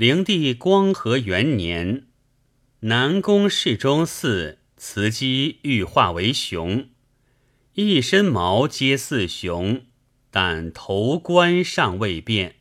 灵帝光和元年，南宫侍中寺，雌鸡欲化为雄，一身毛皆似熊，但头冠尚未变。